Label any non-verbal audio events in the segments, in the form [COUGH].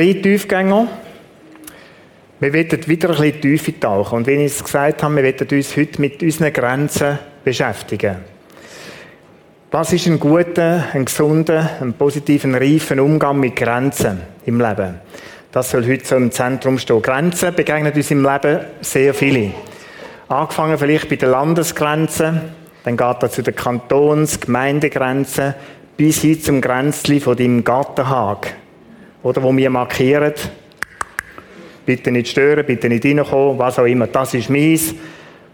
Serie Tiefgänger. Wir werden wieder ein bisschen Tiefe tauchen. Und wie ich es gesagt habe, wir werden uns heute mit unseren Grenzen beschäftigen. Was ist ein guter, ein gesunder, ein positiven, reifen Umgang mit Grenzen im Leben? Das soll heute so im Zentrum stehen. Grenzen begegnen uns im Leben sehr viele. Angefangen vielleicht bei den Landesgrenzen, dann geht er zu den Kantons-, Gemeindegrenzen, bis hin zum Grenzli von deinem Gartenhag oder wo wir markieren, bitte nicht stören, bitte nicht reinkommen, was auch immer, das ist meins.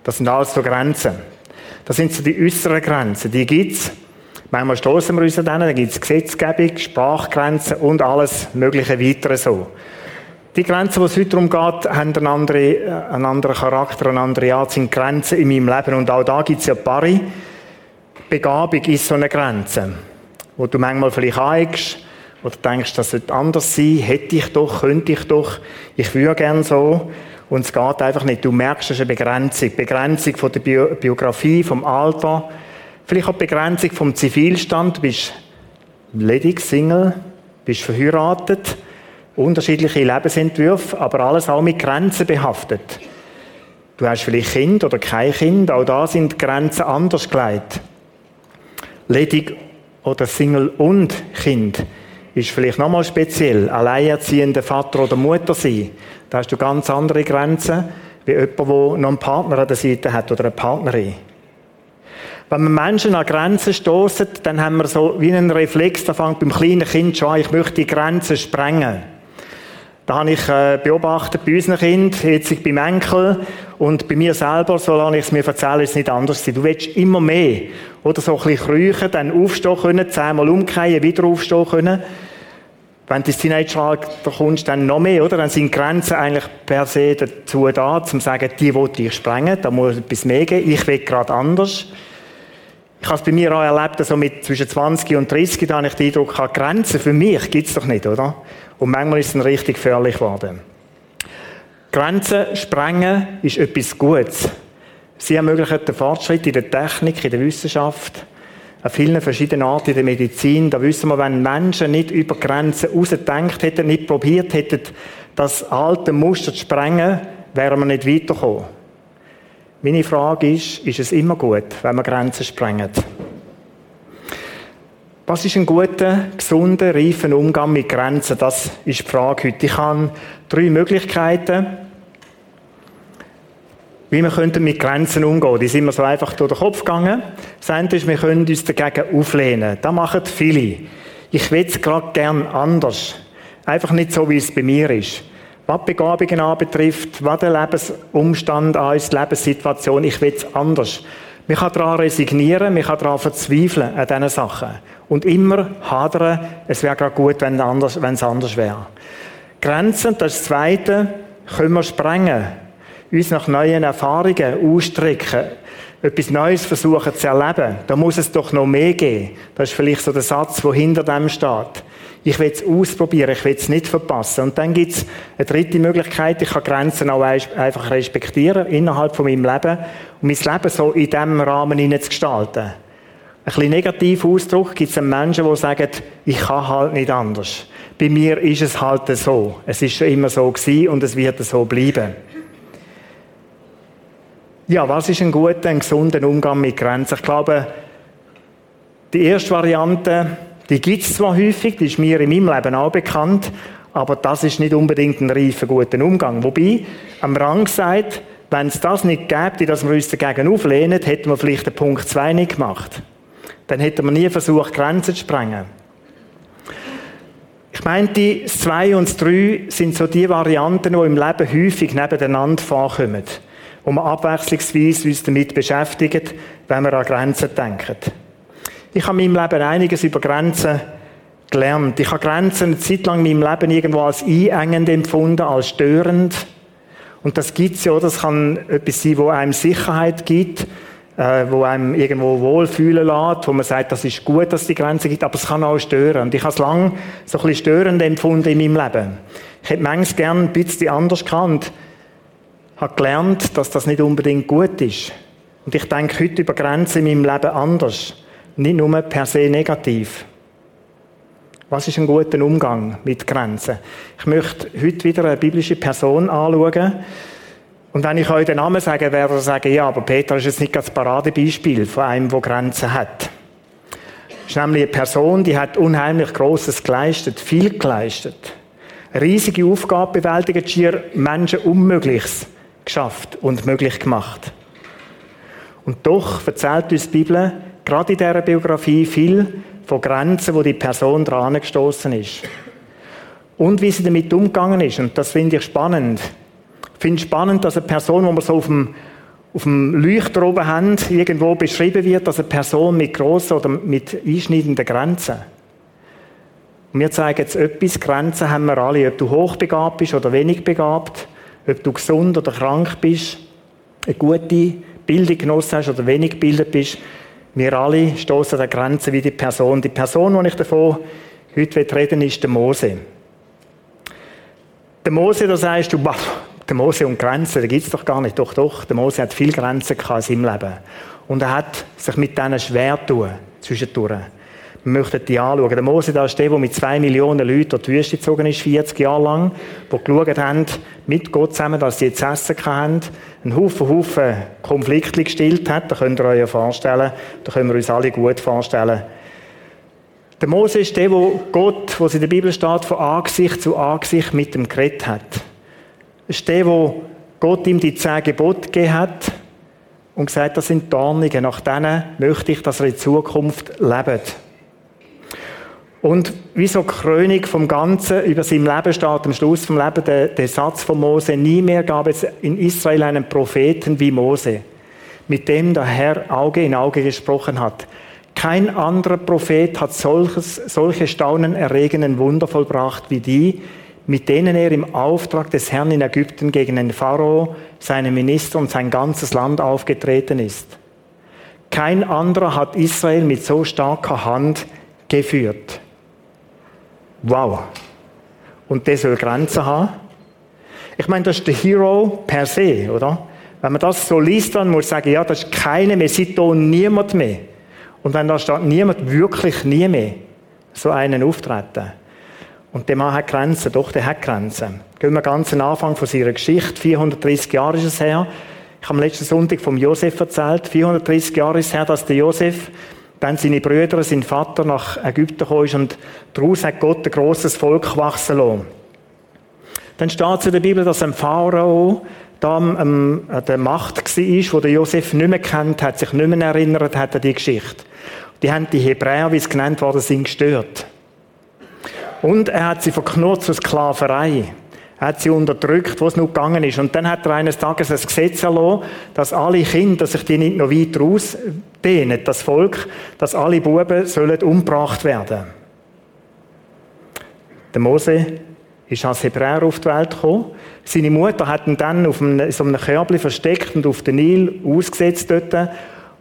Das sind alles so Grenzen. Das sind so die äußeren Grenzen, die gibt's. Manchmal stoßen wir uns an denen, da gibt's Gesetzgebung, Sprachgrenzen und alles mögliche weitere so. Die Grenzen, die es heute darum geht, haben einen anderen, einen anderen Charakter, eine andere Art, sind Grenzen in meinem Leben. Und auch da gibt's ja Pari. Begabung ist so eine Grenze, wo du manchmal vielleicht eignest, oder denkst, das sollte anders sein, hätte ich doch, könnte ich doch, ich würde gern so. Und es geht einfach nicht. Du merkst, es ist eine Begrenzung. Begrenzung von der Bio Biografie, vom Alter. Vielleicht auch Begrenzung vom Zivilstand. Du bist ledig, Single, bist verheiratet. Unterschiedliche Lebensentwürfe, aber alles auch mit Grenzen behaftet. Du hast vielleicht Kind oder kein Kind. Auch da sind Grenzen anders gelegt. Ledig oder Single und Kind ist vielleicht nochmal speziell. Alleinerziehender Vater oder Mutter sein. Da hast du ganz andere Grenzen, wie jemand, der noch einen Partner an der Seite hat oder eine Partnerin. Wenn wir Menschen an Grenzen stoßen, dann haben wir so wie einen Reflex, da fängt beim kleinen Kind schon an, ich möchte die Grenzen sprengen. Da habe ich äh, beobachtet bei unseren Kindern, jetzt beim Enkel und bei mir selber, solange ich es mir erzähle, ist es nicht anders Du willst immer mehr. Oder so ein bisschen kriechen, dann aufstehen können, zehnmal umkehren, wieder aufstehen können. Wenn du ins Teenageralter kommst, dann noch mehr, oder? Dann sind Grenzen eigentlich per se dazu da, zum zu sagen, die wollte ich sprengen, da muss etwas mehr geben, ich will gerade anders. Ich habe es bei mir auch erlebt, also mit zwischen 20 und 30, da habe ich den Eindruck, Grenzen für mich gibt es doch nicht, oder? Und manchmal ist es richtig gefährlich geworden. Grenzen sprengen ist etwas Gutes. Sie ermöglichen den Fortschritt in der Technik, in der Wissenschaft, an vielen verschiedenen Arten in der Medizin. Da wissen wir, wenn Menschen nicht über Grenzen rausgedacht hätten, nicht probiert hätten, das alte Muster zu sprengen, wären wir nicht weitergekommen. Meine Frage ist, ist es immer gut, wenn wir Grenzen sprengen? Was ist ein guter, gesunder, reifer Umgang mit Grenzen? Das ist die Frage heute. Ich habe drei Möglichkeiten, wie wir mit Grenzen umgehen könnten. Die sind mir so einfach durch den Kopf gegangen. Das eine ist, wir können uns dagegen auflehnen. Das machen viele. Ich will es gerade gern anders. Einfach nicht so, wie es bei mir ist. Was Begabungen anbetrifft, was den Lebensumstand an ist, die Lebenssituation, ich will es anders. Man kann daran resignieren, man kann daran verzweifeln an diesen Sachen. Und immer hadern, es wäre gerade gut, wenn es anders, anders wäre. Grenzen, das Zweite, können wir sprengen uns nach neuen Erfahrungen ausstrecken, etwas Neues versuchen zu erleben, da muss es doch noch mehr geben. Das ist vielleicht so der Satz, der hinter dem steht. Ich will es ausprobieren, ich will es nicht verpassen. Und dann gibt es eine dritte Möglichkeit, ich kann Grenzen auch einfach respektieren innerhalb von meinem Leben und mein Leben so in diesem Rahmen zu gestalten. Ein bisschen negativer Ausdruck gibt es Menschen, die sagen, ich kann halt nicht anders. Bei mir ist es halt so. Es ist schon immer so gewesen und es wird so bleiben. Ja, was ist ein guter, ein gesunder Umgang mit Grenzen? Ich glaube, die erste Variante, die gibt es zwar häufig, die ist mir in meinem Leben auch bekannt, aber das ist nicht unbedingt ein reifer, guter Umgang. Wobei, am Rang sagt, wenn es das nicht gäbe, dass wir uns dagegen auflehnen, hätten wir vielleicht den Punkt 2 nicht gemacht. Dann hätten wir nie versucht, Grenzen zu sprengen. Ich meinte, das 2 und das 3 sind so die Varianten, die im Leben häufig nebeneinander vorkommen wo wir abwechslungsweise uns damit beschäftigen, wenn wir an Grenzen denken. Ich habe in meinem Leben einiges über Grenzen gelernt. Ich habe Grenzen eine Zeit lang in meinem Leben irgendwo als einengend empfunden, als störend. Und das gibt's ja, das kann etwas sein, wo einem Sicherheit gibt, äh, wo einem irgendwo wohlfühlen lässt, wo man sagt, das ist gut, dass es die Grenzen gibt, aber es kann auch stören. Und ich habe es lange so ein bisschen störend empfunden in meinem Leben. Ich hätte manchmal gerne ein bisschen anders gehabt und habe gelernt, dass das nicht unbedingt gut ist. Und ich denke heute über Grenzen in meinem Leben anders. Nicht nur per se negativ. Was ist ein guter Umgang mit Grenzen? Ich möchte heute wieder eine biblische Person anschauen. Und wenn ich euch den Namen sage, werde ich sagen, ja, aber Peter ist jetzt nicht das Paradebeispiel von einem, der Grenzen hat. Das ist nämlich eine Person, die hat unheimlich Großes geleistet, viel geleistet. Riesige Aufgabe bewältigt, schier Menschen Unmögliches geschafft und möglich gemacht. Und doch erzählt uns die Bibel gerade in dieser Biografie viel von Grenzen, wo die Person dran gestoßen ist. Und wie sie damit umgegangen ist. Und das finde ich spannend. Ich finde es spannend, dass eine Person, wo man so auf dem, auf dem Leuchter oben haben, irgendwo beschrieben wird, als eine Person mit grossen oder mit einschneidenden Grenzen. Und wir zeigen jetzt etwas, Grenzen haben wir alle, ob du hochbegabt bist oder wenig begabt, ob du gesund oder krank bist, eine gute Bildung genossen hast oder wenig gebildet bist, wir alle stoßen an Grenzen wie die Person. Die Person, die ich davon heute reden will, ist der Mose. Der Mose, da sagst du, der Mose und Grenzen, da gibt es doch gar nicht. Doch, doch, der Mose hat viele Grenzen in seinem Leben. Und er hat sich mit denen schwer tun, zwischendurch. Möchten die anschauen. Der Mose, da ist der, der mit zwei Millionen Leuten durch die Wüste gezogen ist, 40 Jahre lang, die geschaut haben, mit Gott zusammen, dass sie jetzt Essen hatten, einen Haufen, Haufen Konflikte gestillt hat. Da könnt ihr euch ja vorstellen, da können wir uns alle gut vorstellen. Der Mose ist der, wo Gott, wo in der Bibel steht, von Angesicht zu Angesicht mit dem geredet hat. Das ist der, wo Gott ihm die zehn Gebote gegeben hat und gesagt, das sind Dornige, nach denen möchte ich, dass er in Zukunft lebt. Und wie so Krönung vom Ganzen über sein Leben steht am Schluss vom Leben der, der Satz von Mose, nie mehr gab es in Israel einen Propheten wie Mose, mit dem der Herr Auge in Auge gesprochen hat. Kein anderer Prophet hat solches, solche staunenerregenden Wunder vollbracht wie die, mit denen er im Auftrag des Herrn in Ägypten gegen den Pharao, seine Minister und sein ganzes Land aufgetreten ist. Kein anderer hat Israel mit so starker Hand geführt. Wow. Und der soll Grenzen haben. Ich meine, das ist der Hero per se, oder? Wenn man das so liest, dann muss man sagen, ja, das ist keine mehr, sieht hier niemand mehr. Und wenn da steht, niemand, wirklich nie mehr, so einen auftreten. Und der Mann hat Grenzen, doch, der hat Grenzen. Gehen wir ganz am Anfang von seiner Geschichte, 430 Jahre ist es her. Ich habe am letzten Sonntag vom Josef erzählt, 430 Jahre ist es her, dass der Josef dann seine Brüder, sein Vater nach Ägypten gekommen ist und daraus hat Gott ein grosses Volk wachsen lassen. Dann steht es in der Bibel, dass ein Pharao da an der Macht war, wo der Josef nicht mehr kennt hat, sich nicht mehr erinnert hat an die Geschichte. Die haben die Hebräer, wie es genannt worden sind, gestört. Und er hat sie verknurrt zur Sklaverei. Hat sie unterdrückt, es noch gegangen ist. Und dann hat er eines Tages ein Gesetz erlassen, dass alle Kinder, dass sich die nicht noch weiter ausdehnen, das Volk, dass alle Buben sollen umgebracht werden. Der Mose ist als Hebräer auf die Welt gekommen. Seine Mutter hat ihn dann auf einem, so einem Körbchen versteckt und auf den Nil ausgesetzt dort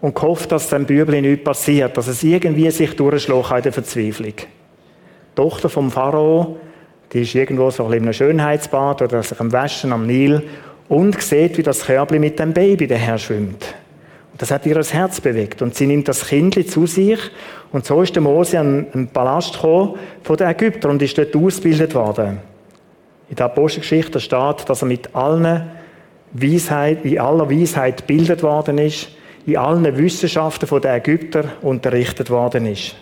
und gehofft, dass dem Bübli nichts passiert, dass es irgendwie sich durchschlägt in der Verzweiflung. Die Tochter vom Pharao die ist irgendwo so in einem Schönheitsbad oder sich am Waschen am Nil und sieht, wie das Körbli mit dem Baby daher schwimmt. Und das hat ihr das Herz bewegt. Und sie nimmt das Kind zu sich. Und so ist der Mose an einen Palast gekommen von den Ägyptern und ist dort ausgebildet worden. In der Apostelgeschichte steht, dass er mit allen Weisheit, in aller Weisheit gebildet worden ist, in allen Wissenschaften der Ägypter unterrichtet worden ist.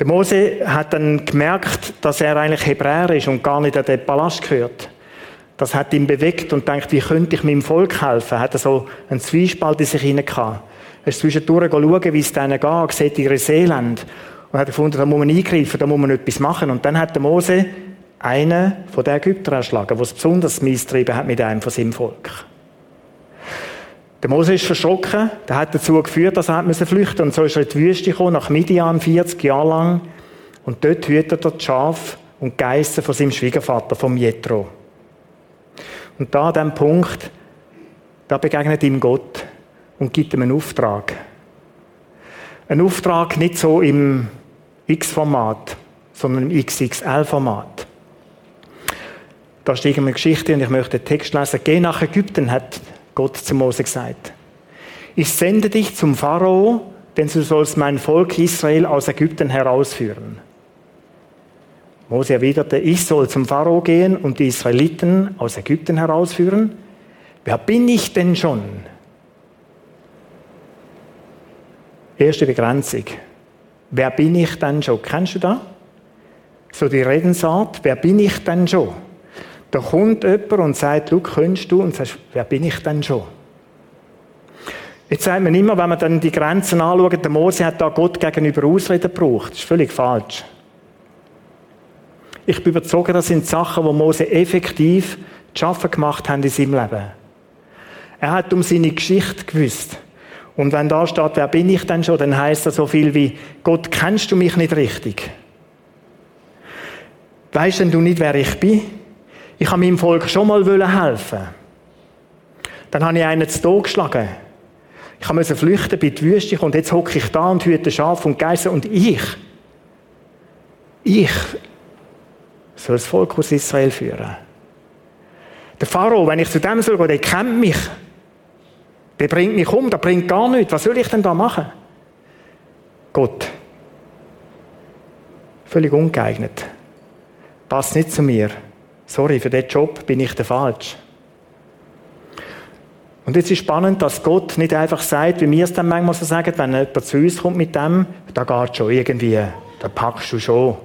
Der Mose hat dann gemerkt, dass er eigentlich Hebräer ist und gar nicht an den Palast gehört. Das hat ihn bewegt und denkt, wie könnte ich meinem Volk helfen? Er hat so einen Zwiespalt in sich hinein. Er ist zwischendurch schauen, wie es denen geht, sieht ihre Seeland und hat gefunden, da muss man eingreifen, da muss man etwas machen. Und dann hat der Mose einen von den Ägyptern erschlagen, der es besonders mies hat mit einem von seinem Volk. Der Mose ist verschrocken, der hat dazu geführt, dass er flüchten musste. Und so ist er in die Wüste gekommen, nach Midian, 40 Jahre lang. Und dort hütet er die Schafe und Geister von seinem Schwiegervater, vom Jethro. Und da an diesem Punkt, da begegnet ihm Gott und gibt ihm einen Auftrag. Ein Auftrag nicht so im X-Format, sondern im XXL-Format. Da steht eine Geschichte und ich möchte den Text lesen. Geh nach Ägypten, hat Gott zu Mose gesagt. Ich sende dich zum Pharao, denn du sollst mein Volk Israel aus Ägypten herausführen. Mose erwiderte, ich soll zum Pharao gehen und die Israeliten aus Ägypten herausführen. Wer bin ich denn schon? Erste Begrenzung. Wer bin ich denn schon? Kennst du das? So die Redensart, wer bin ich denn schon? Da kommt jemand und sagt, du könntest du, und sagst, wer bin ich denn schon? Jetzt sagt man immer, wenn man dann die Grenzen anschaut, der Mose hat da Gott gegenüber Ausreden gebraucht. Das ist völlig falsch. Ich bin überzeugt, das sind Sachen, die Mose effektiv zu schaffen gemacht haben in seinem Leben. Er hat um seine Geschichte gewusst. Und wenn da steht, wer bin ich denn schon, dann heißt das so viel wie, Gott, kennst du mich nicht richtig? Weißt denn du nicht, wer ich bin? Ich habe meinem Volk schon mal helfen. Dann habe ich einen zu Tod geschlagen. Ich musste flüchten, bei die Wüste und jetzt hocke ich da und hüte Schafe und Geister und ich, ich soll das Volk aus Israel führen. Der Pharao, wenn ich zu dem soll der kennt mich. Der bringt mich um, der bringt gar nichts. Was soll ich denn da machen? Gott. Völlig ungeeignet. Passt nicht zu mir sorry, für diesen Job bin ich der Falsch. Und jetzt ist spannend, dass Gott nicht einfach sagt, wie wir es dann manchmal so sagen, wenn jemand zu uns kommt mit dem, da geht schon irgendwie, da packst du schon.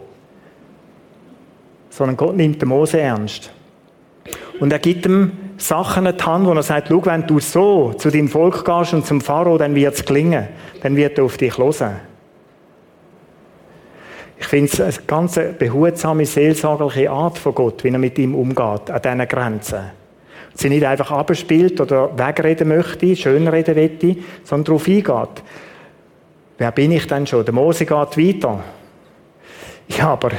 Sondern Gott nimmt den Mose ernst. Und er gibt ihm Sachen in die Hand, wo er sagt, schau, wenn du so zu deinem Volk gehst und zum Pharao, dann wird es gelingen. Dann wird er auf dich hören. Ich finde es eine ganz behutsame, seelsorgerliche Art von Gott, wie er mit ihm umgeht, an diesen Grenzen. Sie nicht einfach abspielt oder wegreden möchte, schönreden möchte, sondern darauf eingeht. Wer bin ich denn schon? Der Mose geht weiter. Ja, aber,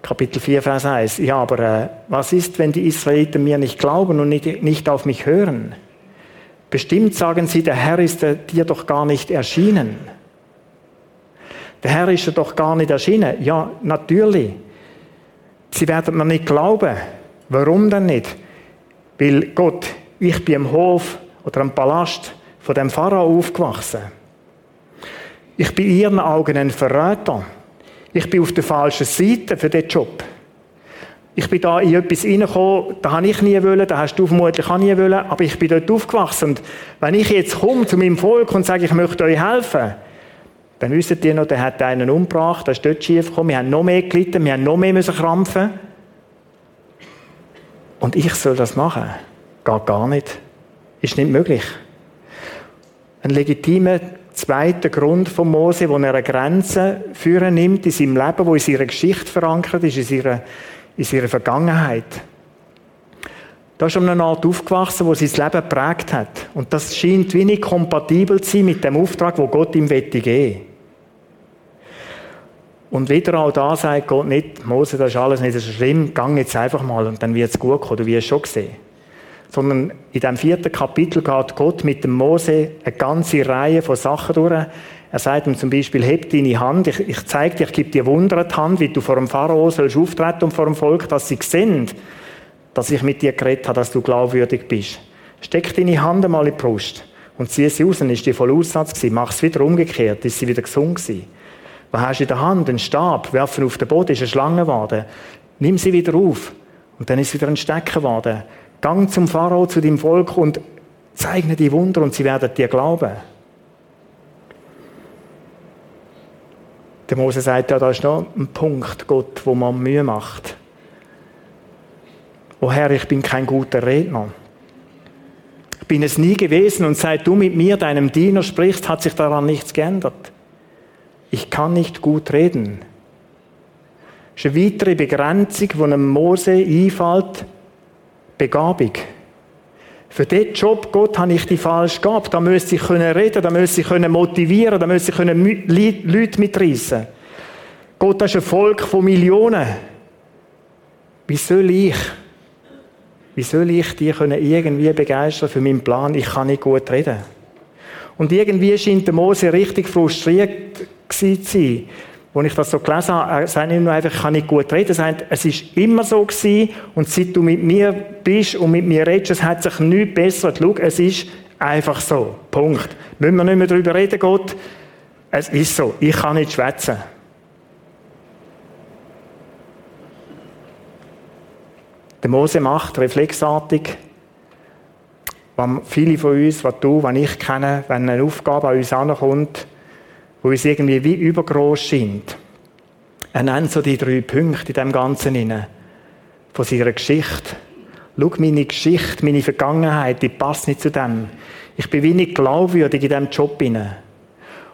Kapitel 4, Vers 1, ja, aber äh, was ist, wenn die Israeliten mir nicht glauben und nicht, nicht auf mich hören? Bestimmt sagen sie, der Herr ist dir doch gar nicht erschienen. Der Herr ist ja doch gar nicht erschienen. Ja, natürlich. Sie werden mir nicht glauben. Warum denn nicht? Weil Gott, ich bin im Hof oder im Palast von dem Pharao aufgewachsen. Ich bin in ihren Augen ein Verräter. Ich bin auf der falschen Seite für diesen Job. Ich bin da in etwas reingekommen, da habe ich nie wollen, da hast du vermutlich auch nie wollen, aber ich bin dort aufgewachsen. Und wenn ich jetzt komme zu meinem Volk und sage, ich möchte euch helfen, dann wisst ihr noch, der hat einen umgebracht, der ist dort schief gekommen, wir haben noch mehr gelitten, wir haben noch mehr müssen krampfen. Und ich soll das machen? Geht gar nicht. Ist nicht möglich. Ein legitimer zweiter Grund von Mose, wo er eine Grenze führen nimmt in seinem Leben, wo in seiner Geschichte verankert ist, in seiner, in seiner Vergangenheit. Da ist er eine Art aufgewachsen, wo sein Leben geprägt hat. Und das scheint wenig kompatibel zu sein mit dem Auftrag, wo Gott ihm geben will. Und wieder auch da sagt Gott nicht, Mose, das ist alles nicht so schlimm, gang jetzt einfach mal und dann wird es gut kommen, du wirst schon sehen. Sondern in dem vierten Kapitel geht Gott mit dem Mose eine ganze Reihe von Sachen durch. Er sagt ihm zum Beispiel, heb deine Hand, ich, ich zeige dir, ich gebe dir Wunder die Hand, wie du vor dem Pharao sollst auftreten und vor dem Volk, dass sie sehen, dass ich mit dir geredet habe, dass du glaubwürdig bist. Steck deine Hand einmal in die Brust und zieh sie raus, dann ist die voll Aussatz gewesen. Mach es wieder umgekehrt, ist sie wieder gesund gewesen. Was hast du in der Hand? Ein Stab, werfen auf den Boden, ist eine Schlange geworden. Nimm sie wieder auf. Und dann ist wieder ein Stecken geworden. Gang zum Pharao, zu dem Volk und zeigne die Wunder und sie werden dir glauben. Der Mose sagt ja, da ist noch ein Punkt, Gott, wo man Mühe macht. O Herr, ich bin kein guter Redner. Ich bin es nie gewesen und seit du mit mir, deinem Diener, sprichst, hat sich daran nichts geändert ich kann nicht gut reden. Das ist eine weitere Begrenzung, die einem Mose einfällt, Begabung. Für diesen Job, Gott, habe ich die falsch gehabt. Da müsste ich können reden, da müsste ich können motivieren, da müsste ich können Leute mitreißen. Gott, das ist ein Volk von Millionen. Wie soll ich, wie soll ich die können irgendwie begeistern für meinen Plan? Ich kann nicht gut reden. Und irgendwie scheint der Mose richtig frustriert sein. Als ich das so gelesen habe, er sagt nicht nur einfach, ich kann nicht gut reden, er sagt, es ist immer so gewesen und seit du mit mir bist und mit mir redest, es hat sich nichts besser. Schau, es ist einfach so. Punkt. Müssen wir nicht mehr darüber reden, Gott? Es ist so. Ich kann nicht schwätzen. Der Mose macht reflexartig, was viele von uns, was du, was ich kenne, wenn eine Aufgabe an uns ankommt, wo uns irgendwie wie übergroß scheint. Er nennt so die drei Punkte in dem Ganzen inne von seiner Geschichte. Schau, meine Geschichte, meine Vergangenheit, die passt nicht zu dem. Ich bin wenig glaubwürdig in diesem Job inne.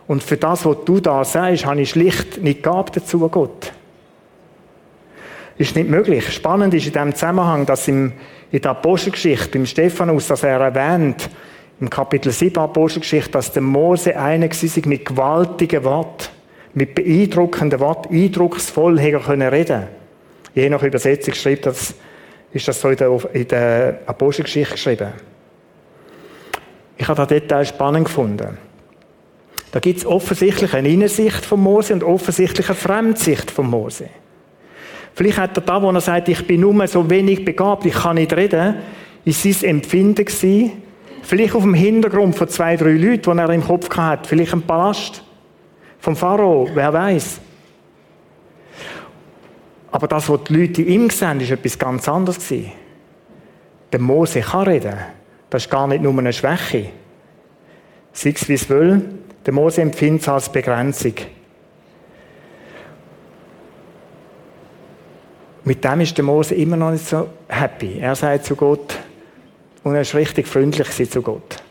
Und für das, was du da sagst, habe ich schlicht nicht gehabt dazu, Gott. Ist nicht möglich. Spannend ist in diesem Zusammenhang, dass im, in der Apostelgeschichte, beim Stephanus, dass er erwähnt, im Kapitel 7 Apostelgeschichte, dass der Mose einer war mit gewaltigen Worten, mit beeindruckenden Worten, eindrucksvoll können reden. Je nach Übersetzung schreibt das, ist das so in der, in der Apostelgeschichte geschrieben. Ich habe das Detail spannend gefunden. Da gibt es offensichtlich eine Innensicht von Mose und offensichtlich eine Fremdsicht von Mose. Vielleicht hat er da, wo er sagt, ich bin nur so wenig begabt, ich kann nicht reden, ist sein Empfinden gewesen, Vielleicht auf dem Hintergrund von zwei, drei Leuten, die er im Kopf hat. Vielleicht ein Palast vom Pharao, wer weiß. Aber das, was die Leute ihm sehen, ist etwas ganz anderes. Der Mose kann reden. Das ist gar nicht nur eine Schwäche. Sei es wie es will, der Mose empfindet es als Begrenzung. Mit dem ist der Mose immer noch nicht so happy. Er sagt zu Gott, und er ist richtig freundlich zu Gott.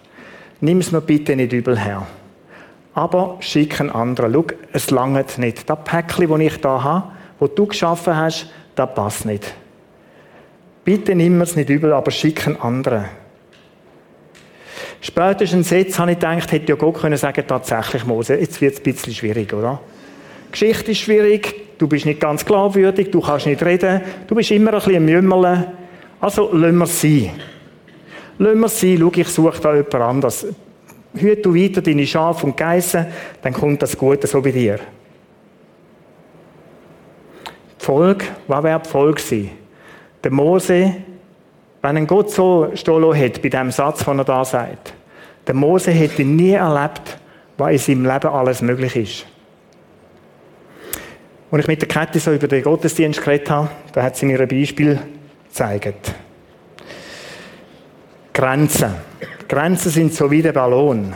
Nimm es mir bitte nicht übel her. Aber schick einen anderen. Schau, es langt nicht. Das Päckchen, das ich hier habe, das du geschaffen hast, das passt nicht. Bitte nimm es nicht übel, aber schick einen anderen. Spätestens jetzt habe ich gedacht, hätte ja Gott können sagen, tatsächlich Mose, jetzt wird es ein bisschen schwierig, oder? Die Geschichte ist schwierig, du bist nicht ganz glaubwürdig, du kannst nicht reden, du bist immer ein bisschen Mümmerle. Also lassen wir es sein. Lass wir sein, schau, ich suche da jemand anderes. Hüte du weiter deine Schafe und Geissen, dann kommt das Gute so bei dir. Die Folge, was wäre die Folge gewesen? Der Mose, wenn ein Gott so stehen hat bei dem Satz, den er da sagt, der Mose hätte nie erlebt, was in seinem Leben alles möglich ist. Als ich mit der Kette so über den Gottesdienst geredet habe, da hat sie mir ein Beispiel gezeigt. Grenzen. Grenzen sind so wie der Ballon.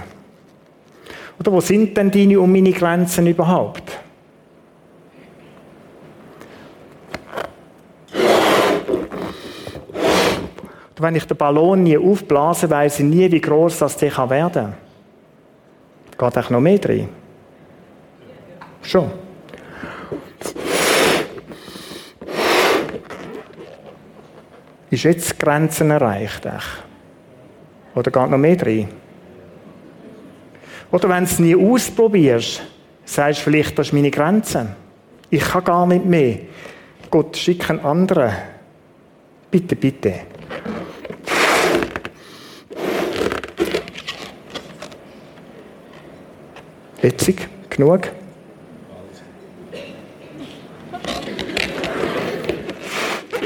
Oder wo sind denn deine und meine Grenzen überhaupt? Oder wenn ich den Ballon nie aufblase, weiß ich nie, wie groß das der werden kann. Geht auch noch mehr drin? Schon. Ist jetzt Grenzen erreicht? Echt? Oder geht noch mehr drin? Oder wenn du es nie ausprobierst, sagst du vielleicht, das ist meine Grenze. Ich kann gar nicht mehr. Gott, schick einen anderen. Bitte, bitte. Witzig, genug.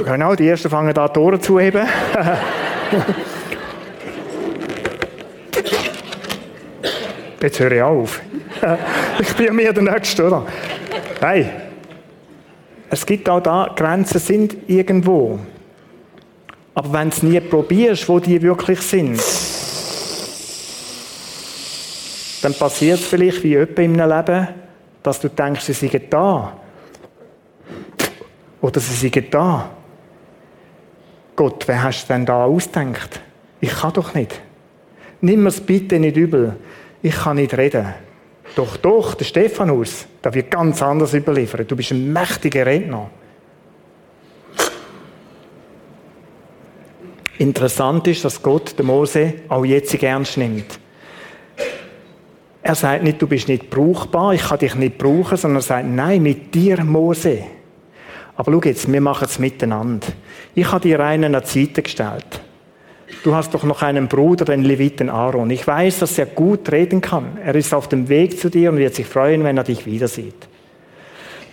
Genau, die ersten fangen da Tore zu heben. [LAUGHS] Jetzt höre ich auf. [LAUGHS] ich bin mir der Nächste, oder? Nein. Es gibt auch da, Grenzen sind irgendwo. Aber wenn du es nie probierst, wo die wirklich sind, dann passiert es vielleicht wie jemand in einem Leben, dass du denkst, sie seien da. Oder sie seien da. Gott, wer hast du denn da ausdenkt? Ich kann doch nicht. Nimm mir es bitte nicht übel ich kann nicht reden. Doch, doch, der Stephanus, da wird ganz anders überliefert. Du bist ein mächtiger Redner. Interessant ist, dass Gott den Mose auch jetzt ernst nimmt. Er sagt nicht, du bist nicht brauchbar, ich kann dich nicht brauchen, sondern er sagt, nein, mit dir, Mose. Aber schau jetzt, wir machen es miteinander. Ich habe dir einen an die Seite gestellt. Du hast doch noch einen Bruder, den Leviten Aaron. Ich weiß, dass er gut reden kann. Er ist auf dem Weg zu dir und wird sich freuen, wenn er dich wieder sieht.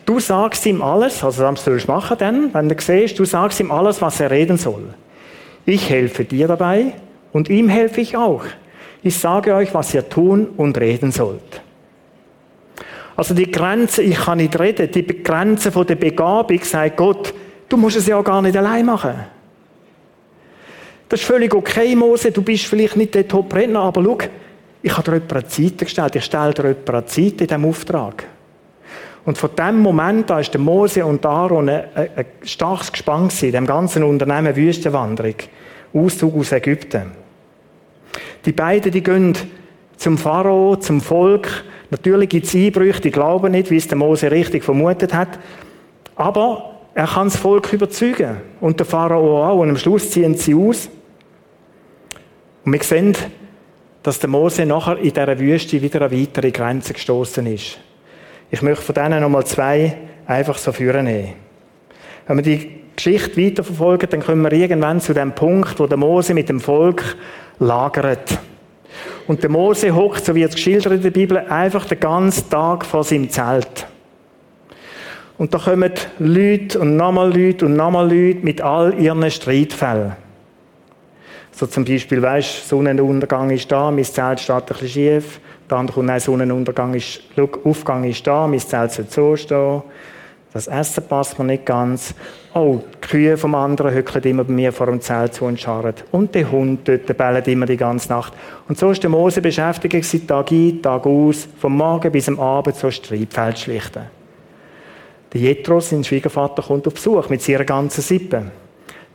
Du sagst ihm alles, also das sollst du machen dann, wenn du siehst, du sagst ihm alles, was er reden soll. Ich helfe dir dabei und ihm helfe ich auch. Ich sage euch, was ihr tun und reden sollt. Also die Grenze, ich kann nicht reden, die Grenze von der Begabung, sagt Gott, du musst es ja gar nicht allein machen. Das ist völlig okay, Mose, du bist vielleicht nicht der Top-Redner, aber schau, ich habe dir jemanden an die Seite gestellt, ich stelle dir jemanden an die Seite in diesem Auftrag. Und von dem Moment an ist der Mose und Aaron ein, ein, ein starkes Gespann in dem ganzen Unternehmen Wüstenwanderung. Auszug aus Ägypten. Die beiden, die gehen zum Pharao, zum Volk. Natürlich gibt es Einbrüche, die glauben nicht, wie es der Mose richtig vermutet hat. Aber er kann das Volk überzeugen. Und der Pharao auch. Und am Schluss ziehen sie aus. Und wir sehen, dass der Mose nachher in dieser Wüste wieder an weitere Grenzen gestoßen ist. Ich möchte von denen nochmal zwei einfach so führen nehmen. Wenn wir die Geschichte weiterverfolgen, dann kommen wir irgendwann zu dem Punkt, wo der Mose mit dem Volk lagert. Und der Mose hockt, so wie es geschildert in der Bibel, einfach den ganzen Tag vor seinem Zelt. Und da kommen Leute und nochmal Leute und nochmal Leute mit all ihren Streitfällen. So zum Beispiel, weißt, Sonnenuntergang ist da, mein Zelt steht ein schief. Dann kommt ein Sonnenuntergang ist, schau, Aufgang ist da, mein Zelt soll so stehen. Das Essen passt mir nicht ganz. Oh, die Kühe vom anderen hückeln immer bei mir vor dem Zelt zu und scharren. Und der Hund dort bellt immer die ganze Nacht. Und so ist der Mose beschäftigt, Tag ein, Tag aus, vom Morgen bis am Abend so Streitfeld schlichten. Der Jethro, sein Schwiegervater, kommt auf Besuch mit seiner ganzen Sippe.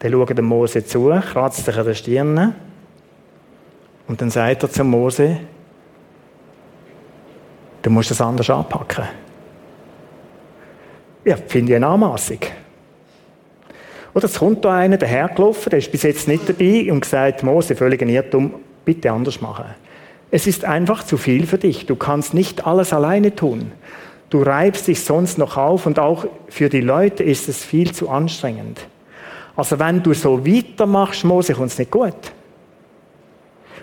Der schaut dem Mose zu, kratzt sich an der Stirn und dann sagt er zum Mose, du musst das anders anpacken. Ja, finde ich eine Anmaßung. Oder es kommt da einer dahergelaufen, der ist bis jetzt nicht dabei und gesagt, Mose, völlig Irrtum, bitte anders machen. Es ist einfach zu viel für dich. Du kannst nicht alles alleine tun. Du reibst dich sonst noch auf und auch für die Leute ist es viel zu anstrengend. Also wenn du so weitermachst, Mose, kommt es nicht gut.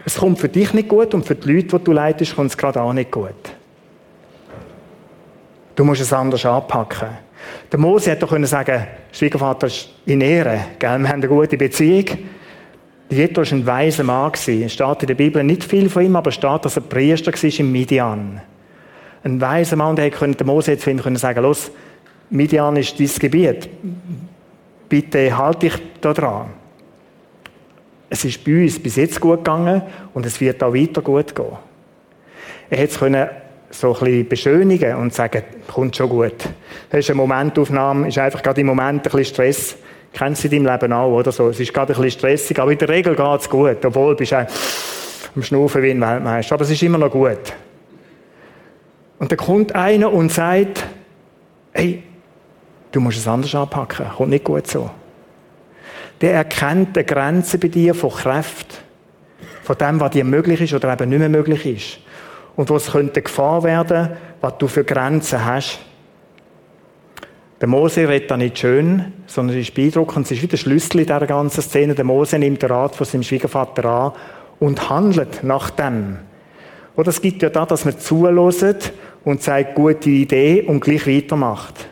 Es kommt für dich nicht gut und für die Leute, die du leitest, kommt es gerade auch nicht gut. Du musst es anders anpacken. Der Mose hätte doch können sagen, Schwiegervater ist in Ehre, gell? wir haben eine gute Beziehung. Jethro war ein weiser Mann. Es steht in der Bibel nicht viel von ihm, aber es steht, dass er Priester war in Midian. Ein weiser Mann, der hätte Mose jetzt können sagen, los, Midian ist dein Gebiet. Bitte halt dich da dran. Es ist bei uns bis jetzt gut gegangen und es wird auch weiter gut gehen. Er hätte es können so ein bisschen beschönigen und sagen, kommt schon gut. Das ist eine Momentaufnahme, ist einfach gerade im Moment ein bisschen Stress. Kennst du in deinem Leben auch, oder so? Es ist gerade ein bisschen stressig, aber in der Regel geht es gut, obwohl du bist auch am Schnaufen wie ein Weltmeister. Aber es ist immer noch gut. Und dann kommt einer und sagt, hey, du musst es anders anpacken, kommt nicht gut so. Der erkennt die Grenze bei dir von Kraft, von dem, was dir möglich ist oder eben nicht mehr möglich ist und was könnte Gefahr werden, was du für Grenzen hast. Der Mose redet da nicht schön, sondern ist beeindruckend. Es ist wie der Schlüssel in dieser ganzen Szene. Der Mose nimmt den Rat von seinem Schwiegervater an und handelt nach dem. Oder es gibt ja da, dass man zulässt und sagt, gute Idee und gleich weitermacht.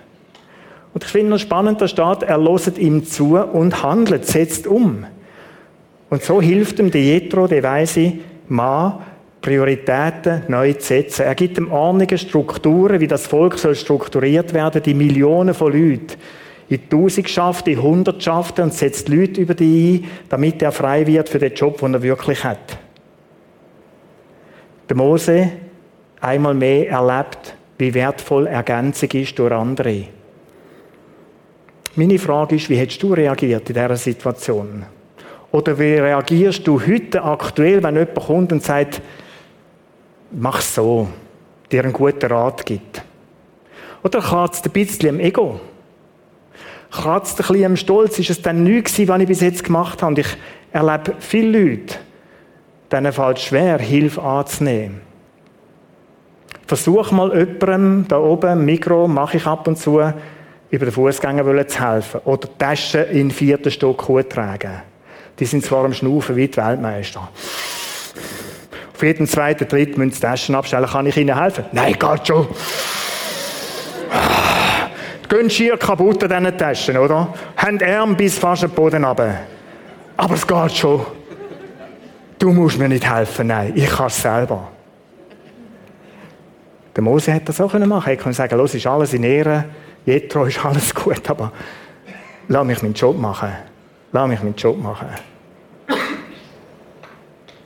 Und ich finde noch spannend, da steht, er loset ihm zu und handelt, setzt um. Und so hilft ihm der Jethro, der weise Mann, Prioritäten neu zu setzen. Er gibt ihm ordnige Strukturen, wie das Volk soll strukturiert werden, die Millionen von Leuten in Tausendschaften, in Hundertschaften und setzt Leute über die ein, damit er frei wird für den Job, den er wirklich hat. Der Mose einmal mehr erlebt, wie wertvoll Ergänzung ist durch andere. Meine Frage ist, wie hättest du reagiert in dieser Situation? Oder wie reagierst du heute aktuell, wenn jemand kommt und sagt, mach so, dir einen guten Rat gibt. Oder kratzt ein bisschen am Ego. Kratzt ein bisschen am Stolz. Ist es dann nichts was ich bis jetzt gemacht habe? Und ich erlebe viele Leute, denen fällt schwer, Hilfe anzunehmen. Versuch mal jemandem da oben im Mikro, mache ich ab und zu, über den Fußgänger zu helfen. Oder Taschen in vierten Stock tragen. Die sind zwar am Schnaufen wie die Weltmeister. Auf jeden zweiten, dritten müssen sie Taschen abstellen. Kann ich ihnen helfen? Nein, geht schon. Gehen schier kaputt an diesen Taschen, oder? Haben Arm bis fast den Boden runter. Aber es geht schon. Du musst mir nicht helfen, nein, ich kann es selber. Der Mose hätte das auch machen können. Er konnte sagen, los, ist alles in Ehre, Jethro ist alles [LAUGHS] gut, aber lass mich meinen Job machen. Lass mich meinen Job machen.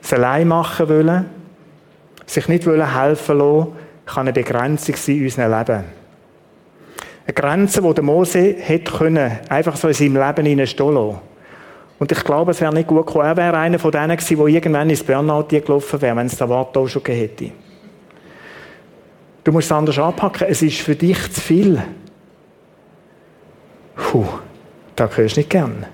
Es allein machen wollen, sich nicht wollen helfen lassen, kann eine Begrenzung sein in unserem Leben. Eine Grenze, die der Mose hätte können, einfach so in seinem Leben hineinstehen lassen. Und ich glaube, es wäre nicht gut gekommen. Er wäre einer von denen gewesen, der irgendwann ins Burnout gelaufen wäre, wenn es das Wort auch schon gegeben hätte. Du musst es anders anpacken. Es ist für dich zu viel. Puh, da hörst du nicht gern.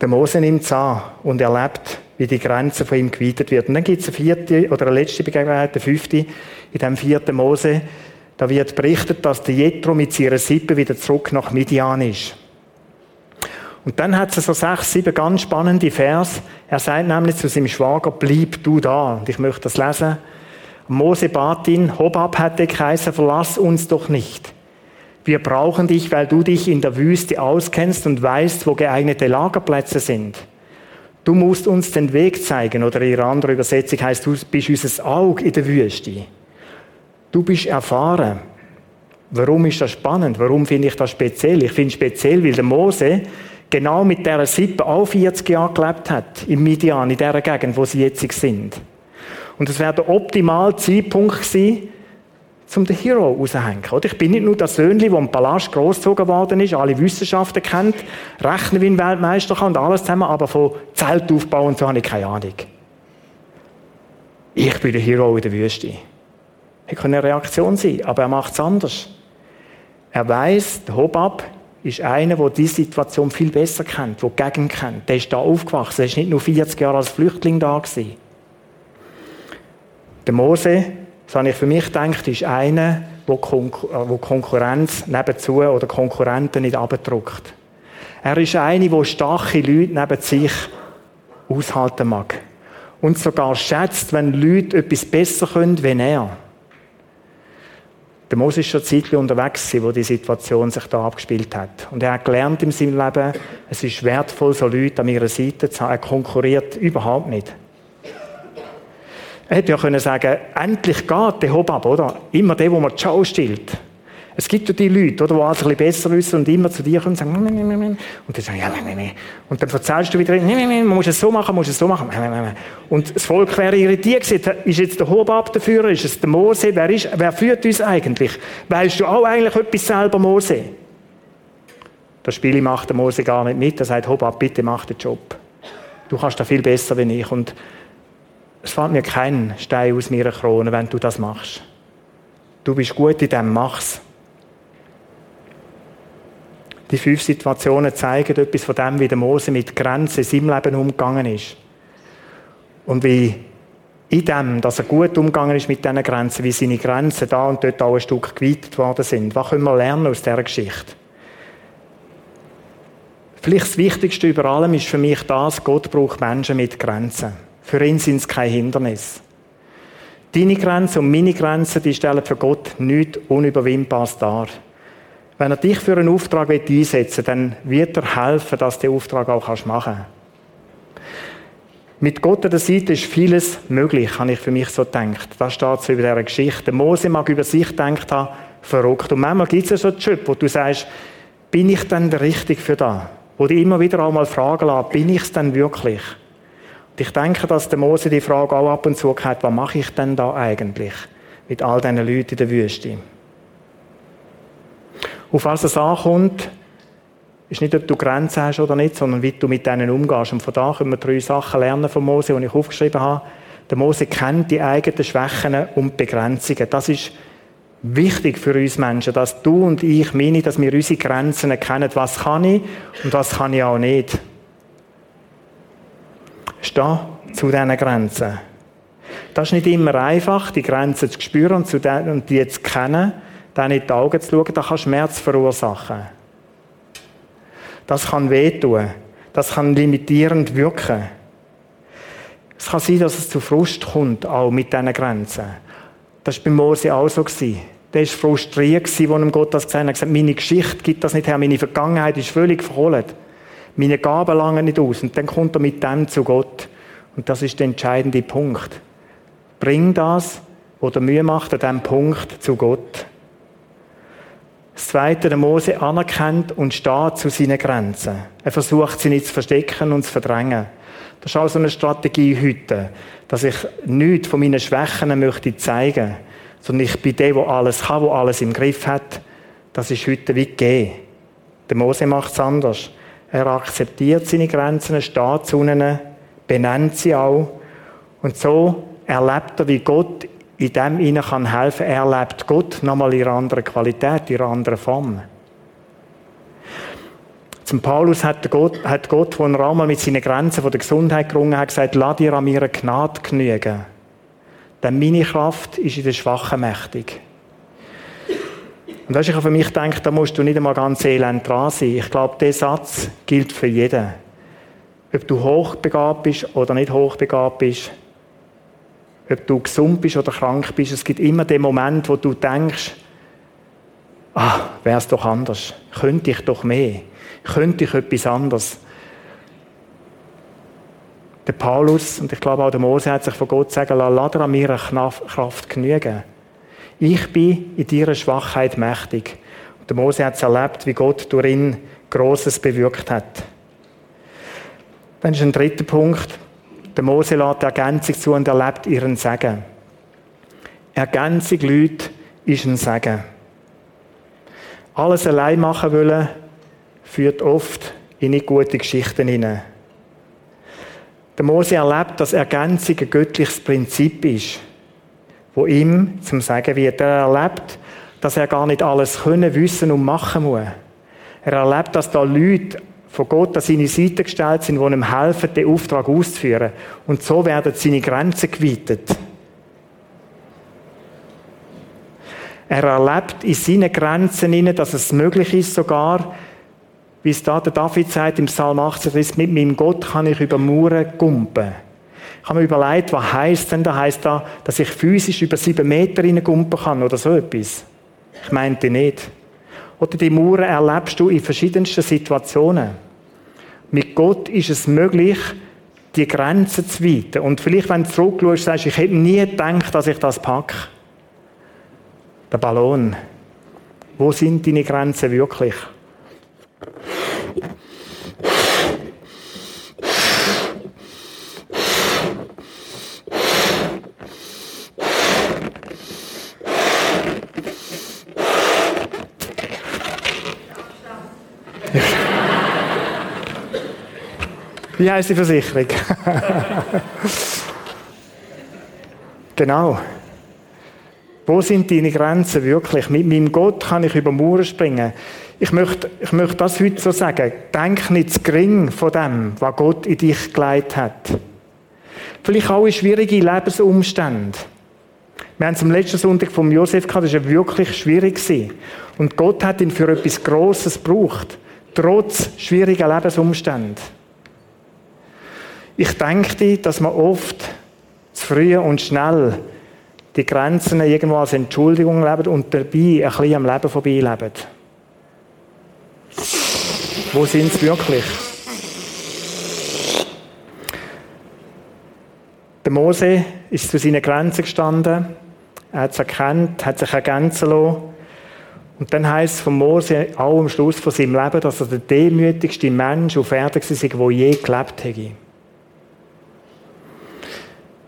Der Mose nimmt es an und erlebt, wie die Grenze von ihm geweitet wird. Und dann gibt es eine vierte oder eine letzte Begebenheit, eine fünfte, in dem vierten Mose. Da wird berichtet, dass der Jethro mit seiner Sippe wieder zurück nach Midian ist. Und dann hat es so sechs, sieben ganz spannende Vers. Er sagt nämlich zu seinem Schwager, bleib du da. Und ich möchte das lesen. Mose bat ihn, Hobab hat der Kaiser, verlass uns doch nicht. Wir brauchen dich, weil du dich in der Wüste auskennst und weißt, wo geeignete Lagerplätze sind. Du musst uns den Weg zeigen, oder in ihrer anderen Übersetzung heißt, du bist unser Auge in der Wüste. Du bist erfahren. Warum ist das spannend? Warum finde ich das speziell? Ich finde es speziell, weil der Mose genau mit dieser Sippe auch 40 Jahre gelebt hat, im Midian, in der Gegend, wo sie jetzt sind. Und es wäre der optimale Zeitpunkt gewesen, um den Hero rauszuhängen. Ich bin nicht nur das Söhnchen, das im Palast großgezogen worden ist, alle Wissenschaften kennt, rechnen wie ein Weltmeister kann und alles zusammen, aber von Zeltaufbau und so habe ich keine Ahnung. Ich bin der Hero in der Wüste. Das könnte eine Reaktion sein, aber er macht es anders. Er weiß, der Hobab ist einer, der diese Situation viel besser kennt, der die Gegend kennt. Der ist da aufgewachsen, er ist nicht nur 40 Jahre als Flüchtling da gewesen. Der Mose, das habe ich für mich gedacht, ist einer, der äh, Konkurrenz nebenzu oder Konkurrenten nicht abdruckt. Er ist einer, der starke Leute neben sich aushalten mag. Und sogar schätzt, wenn Leute etwas besser können, wenn er. Der Mose ist schon Zeit unterwegs, wo die Situation sich da abgespielt hat. Und er hat gelernt in seinem Leben, es ist wertvoll, so Leute an ihrer Seite zu haben. Er konkurriert überhaupt nicht. Er hätte ja können sagen, endlich geht der Hobab, oder? Immer der, wo man die Schau stillt. Es gibt ja die Leute, oder, die alles ein bisschen besser wissen und immer zu dir kommen und sagen, und dann sagen, ja, und dann erzählst du wieder, man muss es so machen, man muss es so machen. Und das Volk wäre irritiert gewesen. Ist jetzt der Hobab der Führer? Ist es der Mose? Wer, ist, wer führt uns eigentlich? Weißt du auch eigentlich etwas selber, Mose? Das Spiel macht der Mose gar nicht mit. Er sagt, Hobab, bitte mach den Job. Du kannst da viel besser wie ich. Und es fällt mir kein Stein aus meiner Krone, wenn du das machst. Du bist gut in dem, mach's. Die fünf Situationen zeigen etwas von dem, wie der Mose mit Grenzen in seinem Leben umgegangen ist. Und wie in dem, dass er gut umgegangen ist mit diesen Grenzen, wie seine Grenzen da und dort auch ein Stück geweitet worden sind. Was können wir lernen aus dieser Geschichte? Vielleicht das Wichtigste über allem ist für mich das, Gott braucht Menschen mit Grenzen. Für ihn sind es kein Hindernis. Deine Grenzen und meine Grenzen, die stellen für Gott nichts Unüberwindbares dar. Wenn er dich für einen Auftrag einsetzen will, dann wird er helfen, dass du den Auftrag auch machen kannst. Mit Gott an der Seite ist vieles möglich, habe ich für mich so gedacht. Das steht so über dieser Geschichte. Mose mag über sich gedacht haben, verrückt. Und manchmal gibt es ja so Job, wo du sagst, bin ich denn der Richtig für da? Wo du immer wieder auch mal fragen lässt, bin ich es denn wirklich? Und ich denke, dass der Mose die Frage auch ab und zu hat, was mache ich denn da eigentlich mit all diesen Leuten in der Wüste? Auf was es ankommt, ist nicht, ob du Grenzen hast oder nicht, sondern wie du mit denen umgehst. Und von da können wir drei Sachen lernen von Mose, die ich aufgeschrieben habe. Der Mose kennt die eigenen Schwächen und Begrenzungen. Das ist wichtig für uns Menschen, dass du und ich meine, dass wir unsere Grenzen erkennen. Was kann ich und was kann ich auch nicht. Steh zu diesen Grenzen. Das ist nicht immer einfach, die Grenzen zu spüren und, zu den, und die zu kennen, dann in die Augen zu schauen, das kann Schmerz verursachen. Das kann wehtun. Das kann limitierend wirken. Es kann sein, dass es zu Frust kommt, auch mit diesen Grenzen. Das war bei Mose auch so. Der war frustriert, als ihm Gott das gesagt hat. Er hat gesagt, meine Geschichte gibt das nicht her, meine Vergangenheit ist völlig verholt. Meine Gaben langen nicht aus. Und dann kommt er mit dem zu Gott. Und das ist der entscheidende Punkt. Bring das, was dir Mühe macht, an diesem Punkt zu Gott. Das Zweite, der Mose anerkennt und steht zu seinen Grenzen. Er versucht, sie nicht zu verstecken und zu verdrängen. Das ist auch so eine Strategie heute, dass ich nichts von meinen Schwächen möchte zeigen, sondern ich bin der, der alles kann, der alles im Griff hat. Das ist heute wie gegeben. Der Mose macht es anders. Er akzeptiert seine Grenzen, steht zu ihnen, benennt sie auch. Und so erlebt er, wie Gott in dem ihnen kann helfen. Er erlebt Gott nochmal in einer anderen Qualität, in einer anderen Form. Zum Paulus hat Gott, hat Gott, wo er auch mal mit seinen Grenzen von der Gesundheit gerungen hat, gesagt, lass dir an mir eine Gnade genügen. Denn meine Kraft ist in der Schwachen mächtig. Und weißt, ich habe für mich gedacht, da musst du nicht einmal ganz elend dran sein. Ich glaube, dieser Satz gilt für jeden. Ob du hochbegabt bist oder nicht hochbegabt bist, ob du gesund bist oder krank bist, es gibt immer den Moment, wo du denkst, ah, wäre es doch anders. Könnte ich doch mehr. Könnte ich etwas anderes. Der Paulus und ich glaube auch der Mose hat sich von Gott sagen lassen, lass dir an mir eine Kraft genügen. Ich bin in deiner Schwachheit mächtig. Und der Mose hat es erlebt, wie Gott durch ihn Großes bewirkt hat. Dann ist ein dritter Punkt. Der Mose lädt Ergänzung zu und erlebt ihren Segen. Ergänzung, Leute, ist ein Segen. Alles allein machen wollen, führt oft in nicht gute Geschichten hinein. Der Mose erlebt, dass Ergänzung ein göttliches Prinzip ist wo ihm zum Sagen wird. Er erlebt, dass er gar nicht alles können, wissen und machen muss. Er erlebt, dass da Leute von Gott an seine Seite gestellt sind, die ihm helfen, den Auftrag auszuführen. Und so werden seine Grenzen geweitet. Er erlebt in seinen Grenzen, dass es möglich ist, sogar, wie es da der David sagt im Psalm 18, mit meinem Gott kann ich über Mauern gumpen. Habe mir überlegt, was heisst denn da? Heisst da, dass ich physisch über sieben Meter reingumpen kann oder so etwas? Ich meinte nicht. Oder die Mauern erlebst du in verschiedensten Situationen. Mit Gott ist es möglich, die Grenzen zu weiten. Und vielleicht, wenn du zurückschaust, sagst ich hätte nie gedacht, dass ich das packe. Der Ballon. Wo sind deine Grenzen wirklich? Wie heißt die Versicherung? genau. Wo sind deine Grenzen wirklich? Mit meinem Gott kann ich über Mauern springen. Ich möchte, ich möchte das heute so sagen. Denk nicht zu gering von dem, was Gott in dich geleitet hat. Vielleicht auch in schwierige Lebensumstände. Wir haben es am letzten Sonntag vom Josef gehabt, das war wirklich schwierig. Und Gott hat ihn für etwas Grosses gebraucht. Trotz schwieriger Lebensumstände. Ich denke, dass man oft zu früh und schnell die Grenzen irgendwo als Entschuldigung leben und dabei ein bisschen am Leben vorbeileben. Wo sind sie wirklich? Der Mose ist zu seinen Grenzen gestanden. Er hat es erkannt, hat sich ergänzen lassen. Und dann heißt es von Mose auch am Schluss von seinem Leben, dass er der demütigste Mensch auf Erden war, der je gelebt hätte.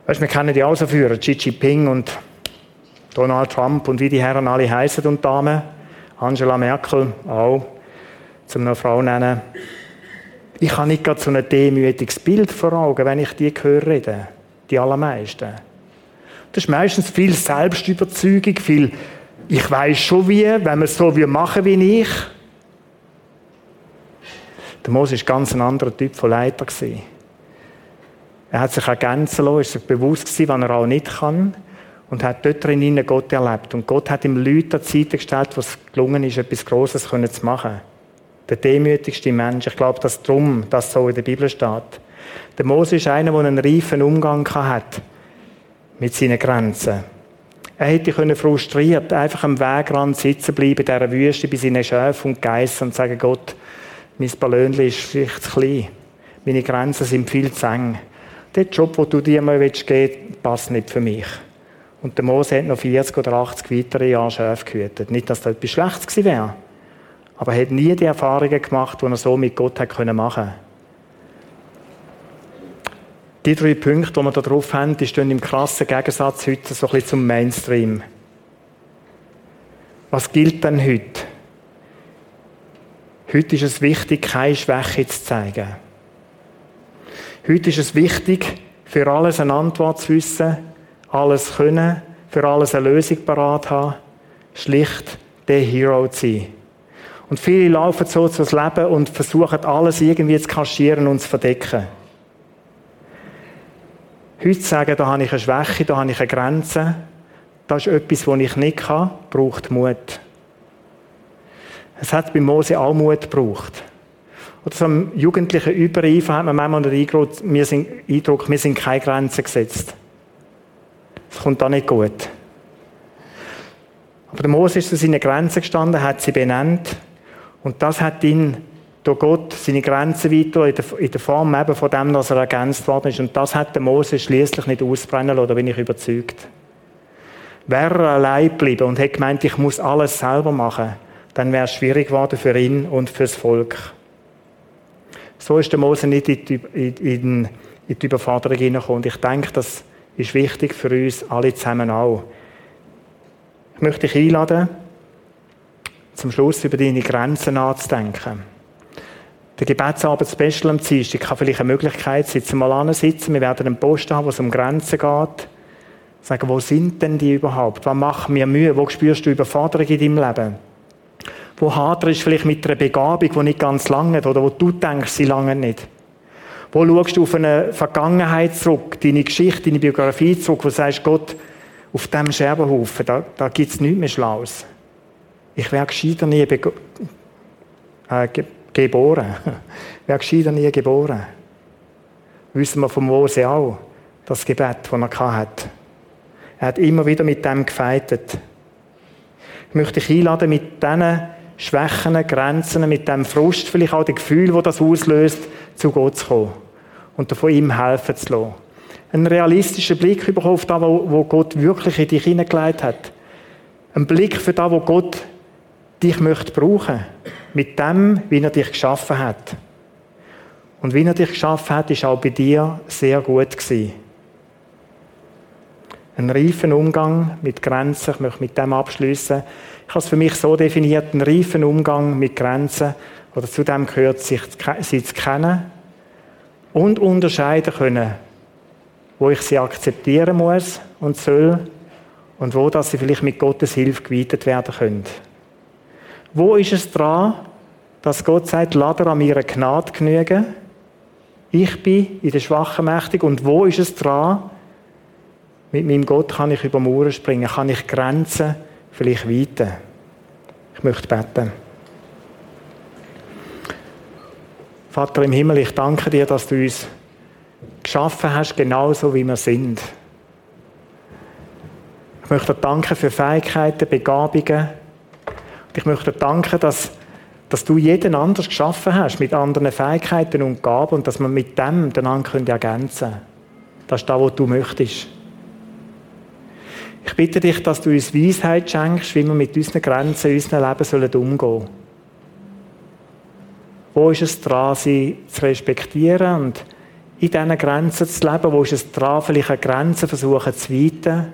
Weißt, wir kennen die auch so Führer, Xi Jinping und Donald Trump und wie die Herren alle heißen und Damen. Angela Merkel auch, zum eine Frau nennen. Ich habe nicht gerade so ein demütiges Bild vor Augen, wenn ich die höre reden. Die allermeisten. Das ist meistens viel Selbstüberzeugung, viel, ich weiß schon wie, wenn wir es so wie machen wie ich. Der Mose ist ganz ein anderer Typ von Leiter gewesen. Er hat sich ergänzen lassen, ist sich bewusst gewesen, was er auch nicht kann und hat dort drin Gott erlebt. Und Gott hat ihm Leute an die Seite gestellt, was gelungen ist, etwas Grosses zu machen. Der demütigste Mensch. Ich glaube, dass drum das so in der Bibel steht. Der Mose ist einer, der einen reifen Umgang hat mit seinen Grenzen. Er hätte können frustriert einfach am Wegrand sitzen bleiben, in dieser Wüste bei seinen Schäfen und Geissen und sagen, Gott, mein Ballonchen ist vielleicht zu klein. Meine Grenzen sind viel zu eng. Der Job, den du dir mal geben willst, passt nicht für mich. Und der Mose hat noch 40 oder 80 weitere Jahre Schäfe gehütet. Nicht, dass das etwas Schlechtes gewesen wäre. Aber er hat nie die Erfahrungen gemacht, die er so mit Gott machen konnte. Die drei Punkte, die wir da drauf haben, die stehen im krassen Gegensatz heute so ein bisschen zum Mainstream. Was gilt denn heute? Heute ist es wichtig, keine Schwäche zu zeigen. Heute ist es wichtig, für alles eine Antwort zu wissen, alles können, für alles eine Lösung parat haben, schlicht der Hero zu sein. Und viele laufen so durchs Leben und versuchen alles irgendwie zu kaschieren und zu verdecken. Heute sagen, da habe ich eine Schwäche, da habe ich eine Grenze, das ist etwas, was ich nicht kann, braucht Mut. Es hat bei Mose auch Mut gebraucht. Oder so einem jugendlichen Übereifer hat man manchmal den Eindruck, wir sind, keine Grenzen gesetzt. Das kommt da nicht gut. Aber der Mose ist zu seinen Grenzen gestanden, hat sie benannt. Und das hat ihn durch Gott seine Grenzen weiter in der, in der Form eben von dem, dass er ergänzt worden ist. Und das hat der Mose schließlich nicht ausbrennen lassen, da bin ich überzeugt. Wäre er allein geblieben und hätte gemeint, ich muss alles selber machen, dann wäre es schwierig geworden für ihn und fürs Volk. So ist der Mose nicht in die, in, in, die Überforderung hineingekommen. Und ich denke, das ist wichtig für uns alle zusammen auch. Ich möchte dich einladen, zum Schluss über deine Grenzen nachzudenken. Der Gebetsabend Special am Dienstag kann vielleicht eine Möglichkeit sein, jetzt mal ansitzen. Wir werden einen Post haben, wo es um Grenzen geht. Sagen, wo sind denn die überhaupt? Was macht mir Mühe? Wo spürst du Überforderung in deinem Leben? Wo haderst du vielleicht mit einer Begabung, die nicht ganz lange oder wo du denkst, sie lange nicht? Wo schaust du auf eine Vergangenheit zurück, deine Geschichte, deine Biografie zurück, wo du sagst, Gott, auf diesem Scherbenhaufen, da, da gibt es nichts mehr Schlaues. Ich wäre gescheiter nie äh, geboren. [LAUGHS] Wer gescheiter nie geboren. Wissen wir vom Mose auch, das Gebet, das er hatte. Er hat immer wieder mit dem gefeitet. Ich möchte dich einladen, mit diesen Schwächen, Grenzen, mit dem Frust, vielleicht auch dem Gefühl, das das auslöst, zu Gott zu kommen und von ihm helfen zu lassen. Einen realistischen Blick auf das, wo Gott wirklich in dich hineingelegt hat. Ein Blick für das, wo Gott dich möchte brauchen. Mit dem, wie er dich geschaffen hat. Und wie er dich geschaffen hat, ist auch bei dir sehr gut gewesen. Ein reifen Umgang mit Grenzen, ich möchte mit dem abschließen. Ich habe es für mich so definiert, ein reifen Umgang mit Grenzen, oder zu dem gehört, sich, sie zu kennen und unterscheiden können, wo ich sie akzeptieren muss und soll und wo dass sie vielleicht mit Gottes Hilfe geweitet werden können. Wo ist es dran, dass Gott sagt, lade an meiner Gnade genügen? Ich bin in der Schwachen mächtig. Und wo ist es dran? Mit meinem Gott kann ich über Mauern springen, kann ich Grenzen vielleicht weiten. Ich möchte beten. Vater im Himmel, ich danke dir, dass du uns geschaffen hast, genauso wie wir sind. Ich möchte dir danken für Fähigkeiten, Begabungen, ich möchte dir danken, dass, dass du jeden anders geschaffen hast, mit anderen Fähigkeiten und Gaben und dass wir mit dem den anderen ergänzen können. Das ist das, was du möchtest. Ich bitte dich, dass du uns Weisheit schenkst, wie wir mit unseren Grenzen unserem Leben sollen umgehen sollen. Wo ist es dran, sie zu respektieren und in diesen Grenzen zu leben? Wo ist es dran, vielleicht eine Grenze versuchen zu weiten?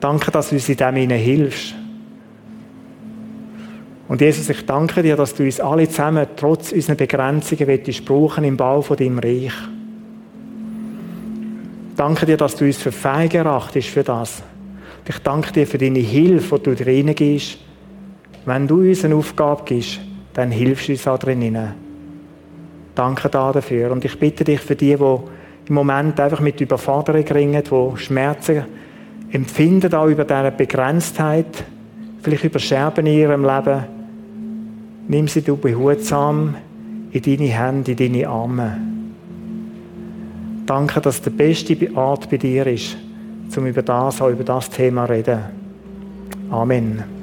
Danke, dass du uns in dem hilfst. Und Jesus, ich danke dir, dass du uns alle zusammen, trotz unserer Begrenzungen, brauchen im Bau von deinem Reich. Danke dir, dass du uns für feig erachtest für das. Ich danke dir für deine Hilfe, die du drinnen gibst. Wenn du uns eine Aufgabe gibst, dann hilfst du uns auch drinnen. Danke dafür. Und ich bitte dich für die, die im Moment einfach mit Überforderung ringen, die Schmerzen empfinden, auch über diese Begrenztheit, vielleicht über Scherben in ihrem Leben. Nimm sie du behutsam in deine Hände, in deine Arme. Danke, dass der beste Ort bei dir ist, um über das, auch über das Thema zu reden. Amen.